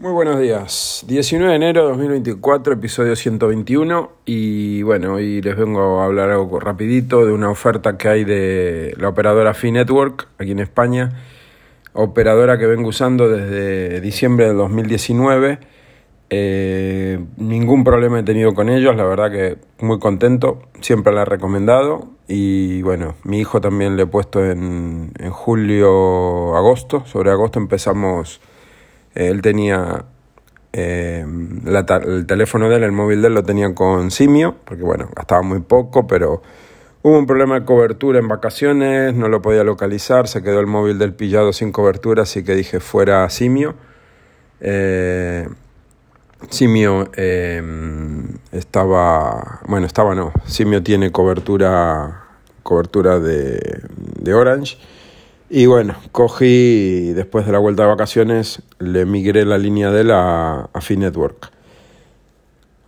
Muy buenos días. 19 de enero de 2024, episodio 121. Y bueno, hoy les vengo a hablar algo rapidito de una oferta que hay de la operadora Network aquí en España. Operadora que vengo usando desde diciembre del 2019. Eh, ningún problema he tenido con ellos, la verdad que muy contento. Siempre la he recomendado. Y bueno, mi hijo también le he puesto en, en julio, agosto. Sobre agosto empezamos él tenía eh, el teléfono de él, el móvil de él lo tenía con Simio, porque bueno, gastaba muy poco, pero hubo un problema de cobertura en vacaciones, no lo podía localizar, se quedó el móvil del pillado sin cobertura, así que dije fuera Simio. Eh, Simio eh, estaba, bueno, estaba no, Simio tiene cobertura, cobertura de, de Orange y bueno, cogí, después de la vuelta de vacaciones, le migré la línea de la a Finetwork.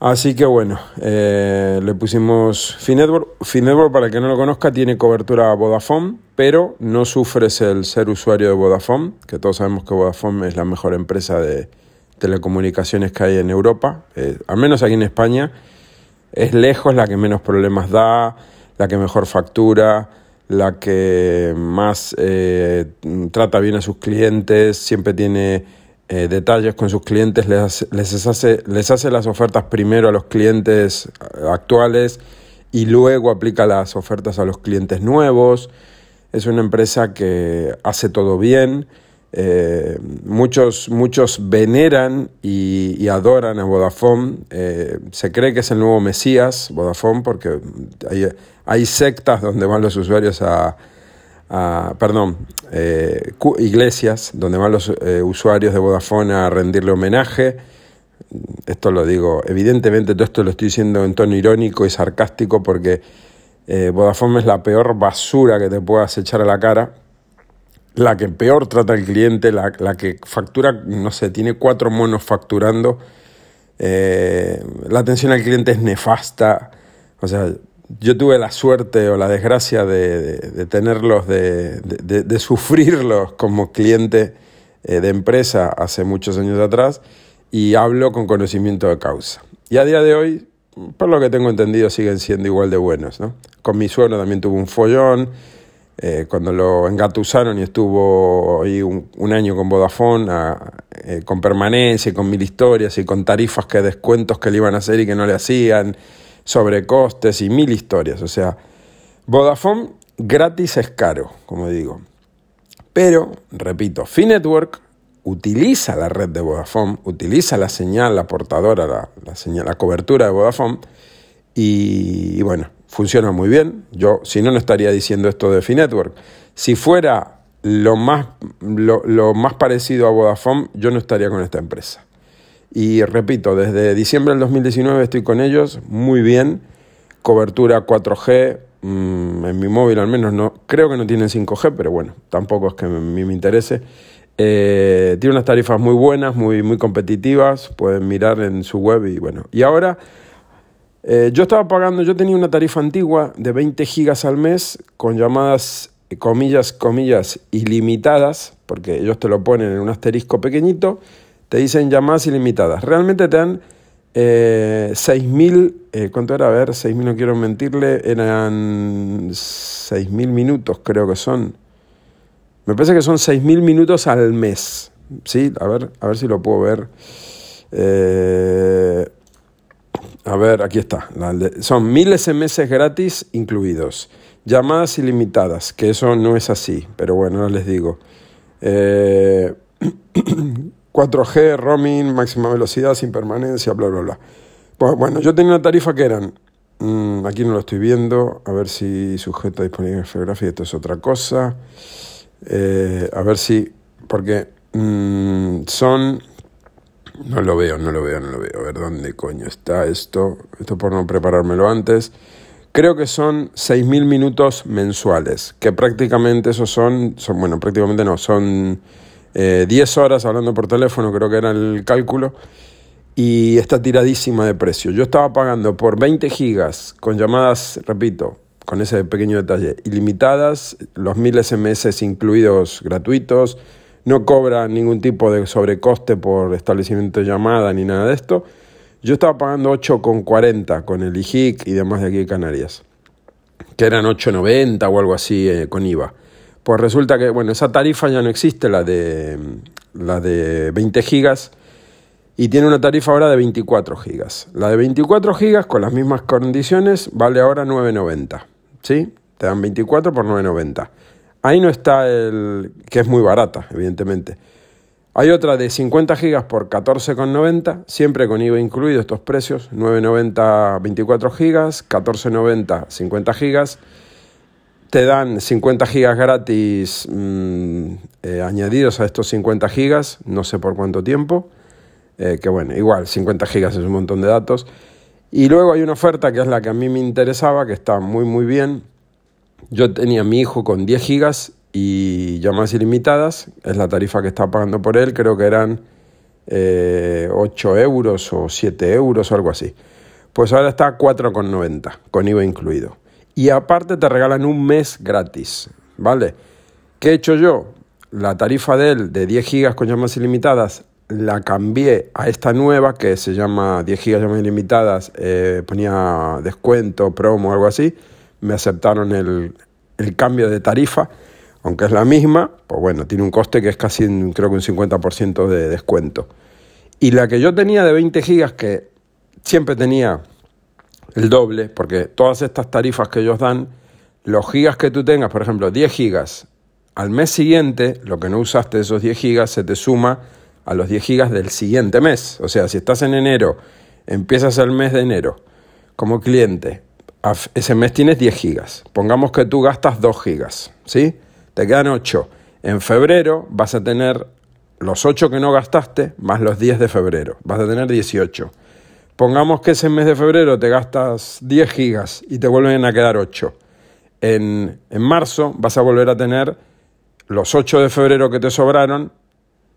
Así que bueno, eh, le pusimos Finetwork. Finetwork, para el que no lo conozca, tiene cobertura Vodafone, pero no sufres el ser usuario de Vodafone, que todos sabemos que Vodafone es la mejor empresa de telecomunicaciones que hay en Europa, eh, al menos aquí en España. Es lejos la que menos problemas da, la que mejor factura, la que más eh, trata bien a sus clientes, siempre tiene eh, detalles con sus clientes, les les, hace, les hace las ofertas primero a los clientes actuales y luego aplica las ofertas a los clientes nuevos. Es una empresa que hace todo bien. Eh, muchos, muchos veneran y, adoran a Vodafone. Eh, se cree que es el nuevo Mesías, Vodafone, porque hay, sectas donde van los usuarios a, perdón, eh, iglesias donde van los usuarios de Vodafone a rendirle homenaje. Esto lo digo, evidentemente todo esto lo estoy diciendo en tono irónico y sarcástico porque Vodafone es la peor basura que te puedas echar a la cara la que peor trata al cliente, la, que factura, no sé, tiene cuatro monos facturando. Eh, la atención al cliente es nefasta. O sea, yo tuve la suerte o la desgracia de, tenerlos, de, sufrirlos como cliente eh, de empresa hace muchos años atrás y hablo con conocimiento de causa. Y a día de hoy, por lo que tengo entendido, siguen siendo igual de buenos. ¿no? Con mi suegro también tuve un follón. Eh, cuando lo engatusaron y estuvo ahí un, año con Vodafone, eh, con permanencia y con mil historias y con tarifas que descuentos que le iban a hacer y que no le hacían, sobrecostes y mil historias. O sea, Vodafone gratis es caro, como digo. Pero, repito, Finetwork utiliza la red de Vodafone, utiliza la señal, la portadora, la, señal, la cobertura de Vodafone y bueno, funciona muy bien. Yo, si no, no estaría diciendo esto de Finetwork. Si fuera lo más, lo, más parecido a Vodafone, yo no estaría con esta empresa. Y repito, desde diciembre del 2019 estoy con ellos, muy bien. Cobertura 4G, mm, en mi móvil al menos no, creo que no tienen 5G, pero bueno, tampoco es que mí me interese. Eh, tiene unas tarifas muy buenas, muy, muy competitivas, pueden mirar en su web y bueno. Y ahora eh, yo estaba pagando, yo tenía una tarifa antigua de 20 gigas al mes con llamadas, eh, comillas, comillas, ilimitadas, porque ellos te lo ponen en un asterisco pequeñito, te dicen llamadas ilimitadas. Realmente te dan eh, 6.000, eh, ¿cuánto era? A ver, 6.000, no quiero mentirle, eran 6.000 minutos, creo que son. Me parece que son 6.000 minutos al mes. ¿Sí? A ver, a ver si lo puedo ver. Eh, a ver, aquí está. Son mil SMS gratis incluidos. Llamadas ilimitadas, que eso no es así, pero bueno, ahora les digo. 4G, eh, roaming, máxima velocidad, sin permanencia, bla, bla, bla. Pues bueno, yo tenía una tarifa que eran, mm, aquí no lo estoy viendo, a ver si sujeto a disponible geográfica, esto es otra cosa. Eh, a ver si, porque mm, son no lo veo, no lo veo, no lo veo. A ver dónde coño está esto. Esto por no preparármelo antes. Creo que son 6.000 minutos mensuales, que prácticamente esos son, son bueno, prácticamente no, son 10 eh, horas hablando por teléfono, creo que era el cálculo, y está tiradísima de precio. Yo estaba pagando por 20 gigas con llamadas, repito, con ese pequeño detalle, ilimitadas, los 1000 SMS incluidos gratuitos, no cobra ningún tipo de sobrecoste por establecimiento de llamada ni nada de esto. Yo estaba pagando 8,40 con el IJIC y demás de aquí de Canarias, que eran 8,90 o algo así eh, con IVA. Pues resulta que, bueno, esa tarifa ya no existe, la de, la de 20 gigas, y tiene una tarifa ahora de 24 gigas. La de 24 gigas, con las mismas condiciones, vale ahora 9,90. ¿Sí? Te dan 24 por 9,90. Ahí no está el, que es muy barata, evidentemente. Hay otra de 50 gigas por 14,90, siempre con IVA incluido estos precios, 9,90 24 gigas, 14,90 50 gigas. Te dan 50 gigas gratis mm, eh, añadidos a estos 50 gigas, no sé por cuánto tiempo, eh, que bueno, igual 50 gigas es un montón de datos. Y luego hay una oferta que es la que a mí me interesaba, que está muy muy bien, yo tenía a mi hijo con 10 gigas y llamadas ilimitadas, es la tarifa que estaba pagando por él, creo que eran 8 eh, euros o 7 euros o algo así. Pues ahora está a 4,90 con IVA incluido. Y aparte te regalan un mes gratis, ¿vale? ¿Qué he hecho yo? La tarifa de él de 10 gigas con llamadas ilimitadas la cambié a esta nueva que se llama 10 gigas llamadas ilimitadas, eh, ponía descuento, promo, algo así me aceptaron el, cambio de tarifa, aunque es la misma, pues bueno, tiene un coste que es casi creo que un 50% de descuento. Y la que yo tenía de 20 gigas, que siempre tenía el doble, porque todas estas tarifas que ellos dan, los gigas que tú tengas, por ejemplo, 10 gigas, al mes siguiente, lo que no usaste de esos 10 gigas se te suma a los 10 gigas del siguiente mes. O sea, si estás en enero, empiezas el mes de enero como cliente, ese mes tienes 10 gigas. Pongamos que tú gastas 2 gigas, ¿sí? Te quedan 8. En febrero vas a tener los 8 que no gastaste más los 10 de febrero. Vas a tener 18. Pongamos que ese mes de febrero te gastas 10 gigas y te vuelven a quedar 8. En, en marzo vas a volver a tener los 8 de febrero que te sobraron,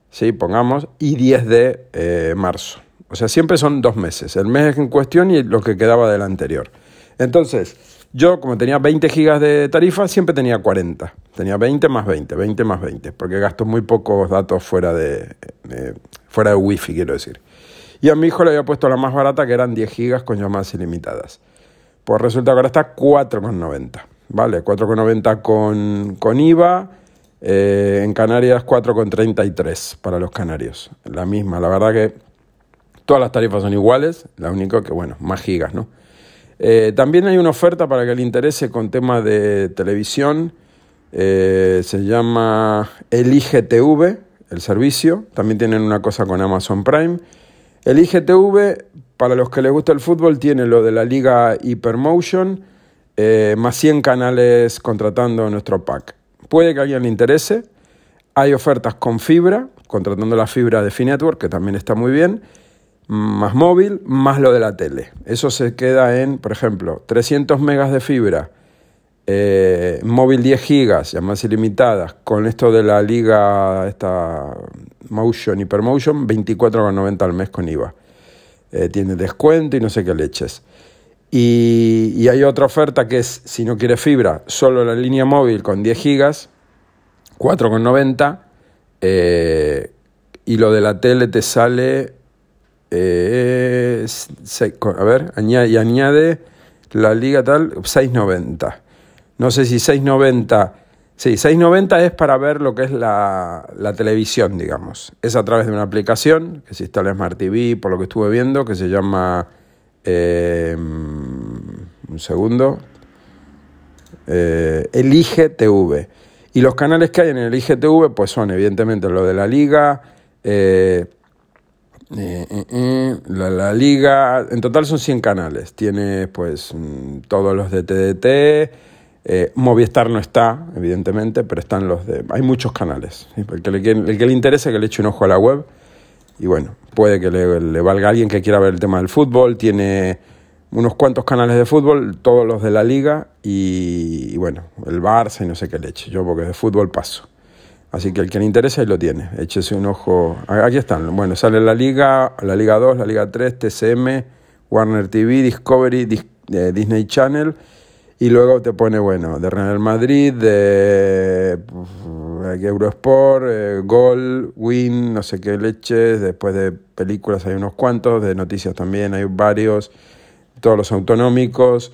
¿sí? Pongamos, y 10 de eh, marzo. O sea, siempre son dos meses. El mes en cuestión y lo que quedaba del anterior. Entonces, yo como tenía 20 gigas de tarifa, siempre tenía 40. Tenía 20 más 20, 20 más 20, porque gasto muy pocos datos fuera de, fuera de wifi, quiero decir. Y a mi hijo le había puesto la más barata, que eran 10 gigas con llamadas ilimitadas. Pues resulta que ahora está 4,90. ¿Vale? 4,90 con, con IVA. Eh, en Canarias 4,33 para los canarios. La misma, la verdad que todas las tarifas son iguales, la única que, bueno, más gigas, ¿no? Eh, también hay una oferta para que le interese con temas de televisión. Eh, se llama Elige TV, el servicio. También tienen una cosa con Amazon Prime. Elige TV, para los que les gusta el fútbol, tiene lo de la liga Hypermotion, eh, más 100 canales contratando nuestro pack. Puede que a alguien le interese. Hay ofertas con fibra, contratando la fibra de Finetwork, que también está muy bien más móvil, más lo de la tele. Eso se queda en, por ejemplo, 300 megas de fibra, eh, móvil 10 gigas, llamadas ilimitadas, con esto de la liga, esta Motion, Hypermotion, 24,90 al mes con IVA. Eh, tiene descuento y no sé qué leches. Y, y, hay otra oferta que es, si no quieres fibra, solo la línea móvil con 10 gigas, 4,90. Eh, y lo de la tele te sale eh, a ver, añade, y añade la liga tal 690. No sé si 690. Sí, 690 es para ver lo que es la, televisión, digamos. Es a través de una aplicación que se instala en Smart TV, por lo que estuve viendo, que se llama. Eh, un segundo. Eh, Elige TV. Y los canales que hay en el Elige TV, pues son evidentemente lo de la liga. Eh, eh, eh, eh, la, liga, en total son 100 canales. Tiene pues mm, todos los de TDT. Movistar no está, evidentemente, pero están los de... Hay muchos canales. El, que le, el que le interese que le eche un ojo a la web. Y bueno, puede que le, valga a alguien que quiera ver el tema del fútbol. Tiene unos cuantos canales de fútbol, todos los de la liga. Y, y bueno, el Barça y no sé qué leche. Yo porque de fútbol paso. Así que el que le interesa ahí lo tiene. Échese un ojo. Aquí están. Bueno, sale la Liga, la Liga 2, la Liga 3, TCM, Warner TV, Discovery, eh, Disney Channel. Y luego te pone, bueno, de Real Madrid, de Eurosport, eh, Gol, Win, no sé qué leches, después de películas hay unos cuantos, de noticias también hay varios, todos los autonómicos.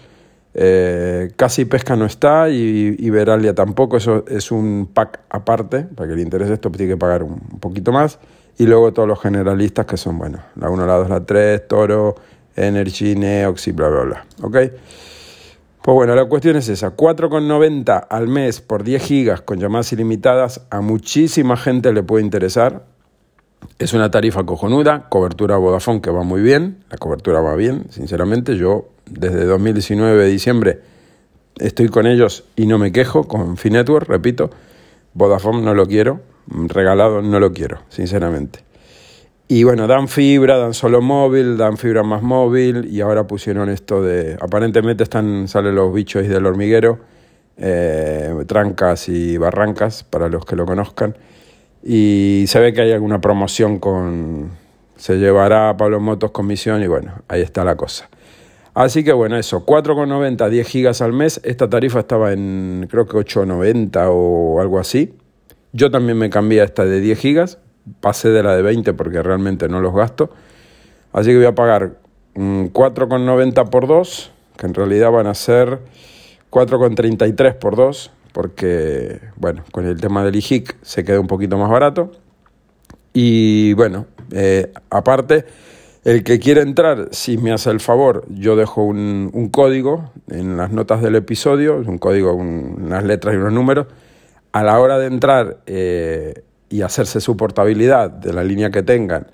Eh, casi pesca no está y, Veralia tampoco, eso es un pack aparte, para que le interese esto tiene que pagar un, poquito más. Y luego todos los generalistas que son, bueno, la 1, la 2, la 3, Toro, Energy, Neox y bla, bla, bla. ¿Ok? Pues bueno, la cuestión es esa, 4,90 al mes por 10 gigas con llamadas ilimitadas, a muchísima gente le puede interesar. Es una tarifa cojonuda, cobertura Vodafone que va muy bien, la cobertura va bien, sinceramente, yo desde 2019 de diciembre estoy con ellos y no me quejo, con Finetwork, repito, Vodafone no lo quiero, regalado no lo quiero, sinceramente. Y bueno, dan fibra, dan solo móvil, dan fibra más móvil y ahora pusieron esto de, aparentemente están, salen los bichos del hormiguero, eh, trancas y barrancas para los que lo conozcan. Y se ve que hay alguna promoción con, se llevará a Pablo Motos comisión y bueno, ahí está la cosa. Así que bueno, eso, 4,90, 10 gigas al mes. Esta tarifa estaba en creo que 8,90 o algo así. Yo también me cambié a esta de 10 gigas pasé de la de 20 porque realmente no los gasto. Así que voy a pagar 4,90 mm, por 2, que en realidad van a ser 4,33 por 2, porque, bueno, con el tema del IHIC se queda un poquito más barato. Y bueno, eh, aparte, el que quiere entrar, si me hace el favor, yo dejo un, código en las notas del episodio, un código, unas letras y unos números. A la hora de entrar, eh, y hacerse su portabilidad de la línea que tengan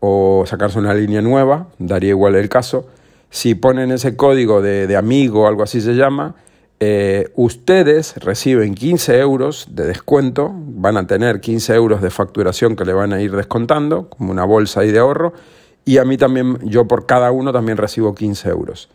o sacarse una línea nueva, daría igual el caso. Si ponen ese código de, amigo algo así se llama, eh, ustedes reciben 15 euros de descuento, van a tener 15 euros de facturación que le van a ir descontando, como una bolsa ahí de ahorro, y a mí también, yo por cada uno también recibo 15 euros.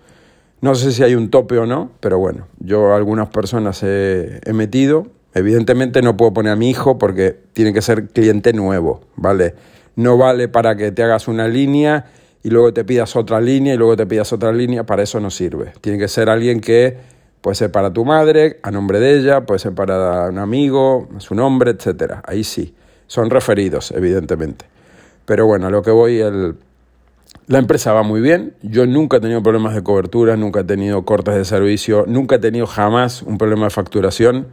No sé si hay un tope o no, pero bueno, yo algunas personas he metido Evidentemente no puedo poner a mi hijo porque tiene que ser cliente nuevo, ¿vale? No vale para que te hagas una línea y luego te pidas otra línea y luego te pidas otra línea, para eso no sirve. Tiene que ser alguien que puede ser para tu madre, a nombre de ella, puede ser para un amigo, su nombre, etcétera. Ahí sí, son referidos, evidentemente. Pero bueno, a lo que voy, el, la empresa va muy bien. Yo nunca he tenido problemas de cobertura, nunca he tenido cortes de servicio, nunca he tenido jamás un problema de facturación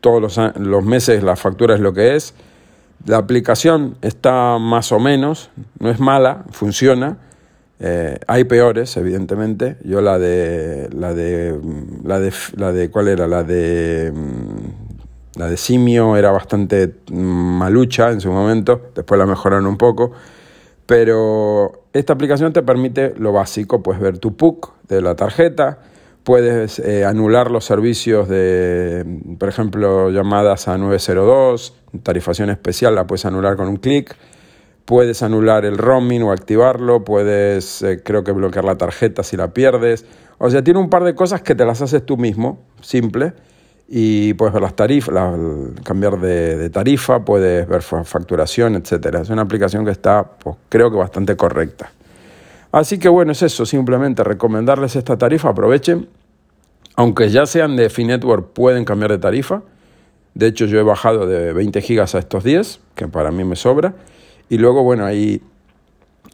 todos los, meses la factura es lo que es. La aplicación está más o menos, no es mala, funciona. Eh, hay peores, evidentemente. Yo la de, la de, la de, la de, ¿cuál era? La de, mm, la de Simio era bastante mm, malucha en su momento. Después la mejoraron un poco. Pero esta aplicación te permite lo básico, puedes ver tu PUC de la tarjeta, Puedes eh, anular los servicios de, por ejemplo, llamadas a 902, tarifación especial la puedes anular con un clic. Puedes anular el roaming o activarlo, puedes, eh, creo que bloquear la tarjeta si la pierdes. O sea, tiene un par de cosas que te las haces tú mismo, simple, y puedes ver las tarifas, cambiar de, tarifa, puedes ver facturación, etcétera. Es una aplicación que está, pues, creo que bastante correcta. Así que bueno, es eso, simplemente recomendarles esta tarifa, aprovechen. Aunque ya sean de Finetwork, pueden cambiar de tarifa. De hecho, yo he bajado de 20 gigas a estos 10, que para mí me sobra. Y luego, bueno, hay,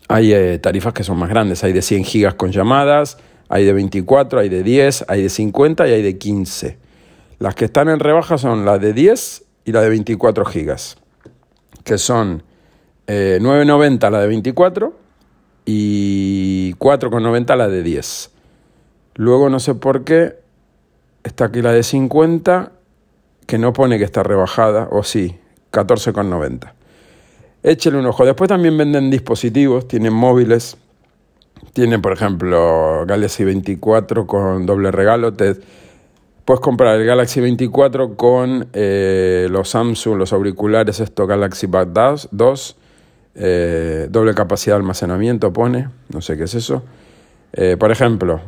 hay eh, tarifas que son más grandes. Hay de 100 gigas con llamadas, hay de 24, hay de 10, hay de 50 y hay de 15. Las que están en rebaja son la de 10 y la de 24 gigas, que son 9.90 eh, la de 24 y 4,90 la de 10. Luego no sé por qué está aquí la de 50 que no pone que está rebajada, o sí, 14,90. Échele un ojo. Después también venden dispositivos, tienen móviles, tienen por ejemplo Galaxy 24 con doble regalo. Te, puedes comprar el Galaxy 24 con eh, los Samsung, los auriculares, esto Galaxy Bad 2 eh, doble capacidad de almacenamiento pone, no sé qué es eso. Eh, por ejemplo,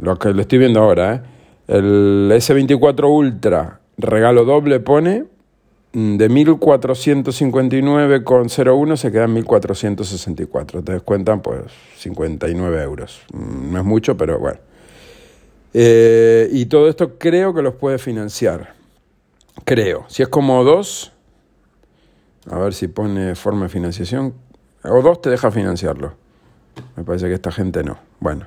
lo que lo estoy viendo ahora, el S24 Ultra regalo doble pone mm, de 1459,01 se queda en 1464. Te descuentan pues 59 euros. Mm, no es mucho, pero bueno. Eh, y todo esto creo que los puede financiar. Creo. Si es como dos, a ver si pone forma de financiación. O dos te deja financiarlo. Me parece que esta gente no. Bueno,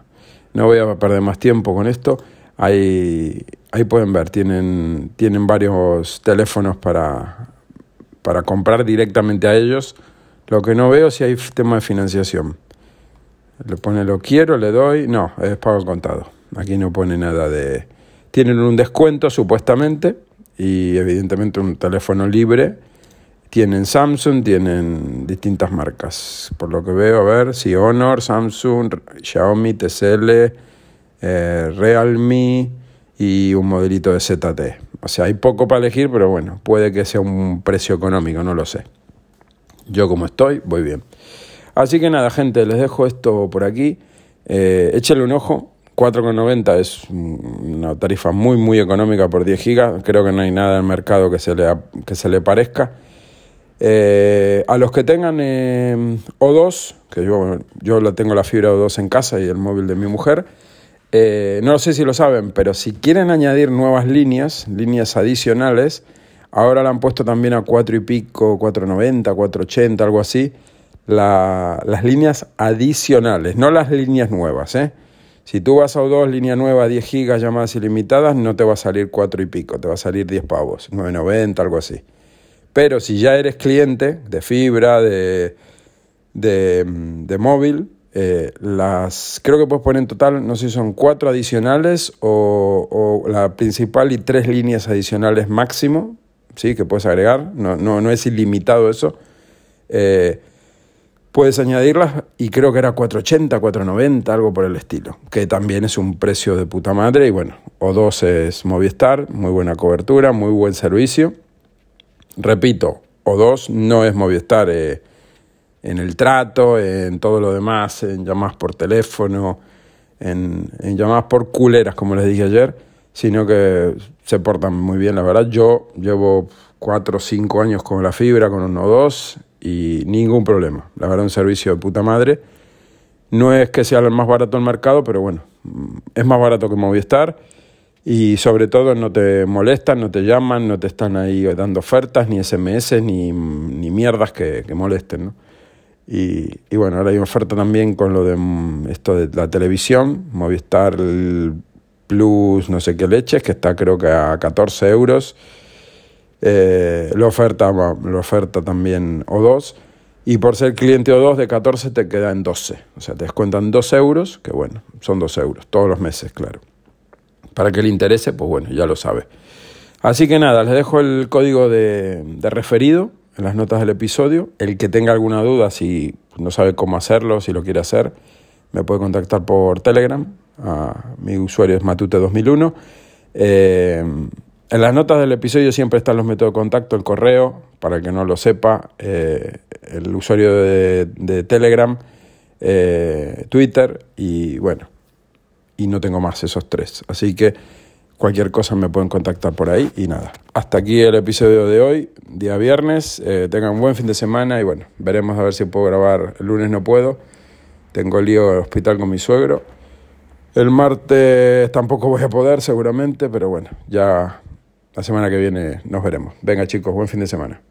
no voy a perder más tiempo con esto. Ahí, ahí pueden ver, tienen, tienen varios teléfonos para, para comprar directamente a ellos. Lo que no veo si hay tema de financiación. Le pone lo quiero, le doy. No, es pago contado. Aquí no pone nada de... Tienen un descuento supuestamente y evidentemente un teléfono libre. Tienen Samsung, tienen distintas marcas. Por lo que veo, a ver, si Honor, Samsung, Xiaomi, TCL, eh, Realme y un modelito de ZT. O sea, hay poco para elegir, pero bueno, puede que sea un precio económico, no lo sé. Yo como estoy, voy bien. Así que nada, gente, les dejo esto por aquí. Eh, échenle un ojo. 4,90 es una tarifa muy, muy económica por 10 gigas. Creo que no hay nada en el mercado que se le, que se le parezca. Eh, a los que tengan eh, O2, que yo, yo tengo la fibra O2 en casa y el móvil de mi mujer, eh, no sé si lo saben, pero si quieren añadir nuevas líneas, líneas adicionales, ahora la han puesto también a 4 y pico, 490, 480, algo así, las líneas adicionales, no las líneas nuevas. ¿eh? Si tú vas a O2, línea nueva, 10 gigas, llamadas ilimitadas, no te va a salir 4 y pico, te va a salir 10 pavos, 990, algo así. Pero si ya eres cliente de fibra, de, de móvil, eh, las, creo que puedes poner en total, no sé si son cuatro adicionales o, la principal y tres líneas adicionales máximo, ¿sí? que puedes agregar, no, no, no es ilimitado eso. Eh, puedes añadirlas y creo que era 480, 490, algo por el estilo, que también es un precio de puta madre y bueno, O2 es Movistar, muy buena cobertura, muy buen servicio. Repito, O2 no es Movistar. Eh, en el trato, en todo lo demás, en llamadas por teléfono, en, llamadas por culeras, como les dije ayer, sino que se portan muy bien, la verdad. Yo llevo cuatro o cinco años con la fibra, con uno o dos, y ningún problema. La verdad, un servicio de puta madre. No es que sea el más barato del mercado, pero bueno, es más barato que Movistar y sobre todo no te molestan, no te llaman, no te están ahí dando ofertas, ni SMS, ni, ni mierdas que, que molesten, ¿no? Y, y, bueno, ahora hay oferta también con lo de mm, esto de la televisión, Movistar Plus, no sé qué leches, que está creo que a 14 euros. Eh, la, oferta, la oferta también O2. Y por ser cliente O2 de 14 te queda en 12. O sea, te descuentan 2 euros, que bueno, son 2 euros, todos los meses, claro. Para que le interese, pues bueno, ya lo sabe. Así que nada, les dejo el código de, de referido en las notas del episodio. El que tenga alguna duda, si no sabe cómo hacerlo, si lo quiere hacer, me puede contactar por Telegram. mi usuario es Matute2001. Eh, en las notas del episodio siempre están los métodos de contacto, el correo, para que no lo sepa, eh, el usuario de, Telegram, eh, Twitter y bueno, y no tengo más esos tres. Así que Cualquier cosa me pueden contactar por ahí y nada. Hasta aquí el episodio de hoy, día viernes. Eh, tengan un buen fin de semana y bueno, veremos a ver si puedo grabar. El lunes no puedo. Tengo lío al hospital con mi suegro. El martes tampoco voy a poder seguramente, pero bueno, ya la semana que viene nos veremos. Venga chicos, buen fin de semana.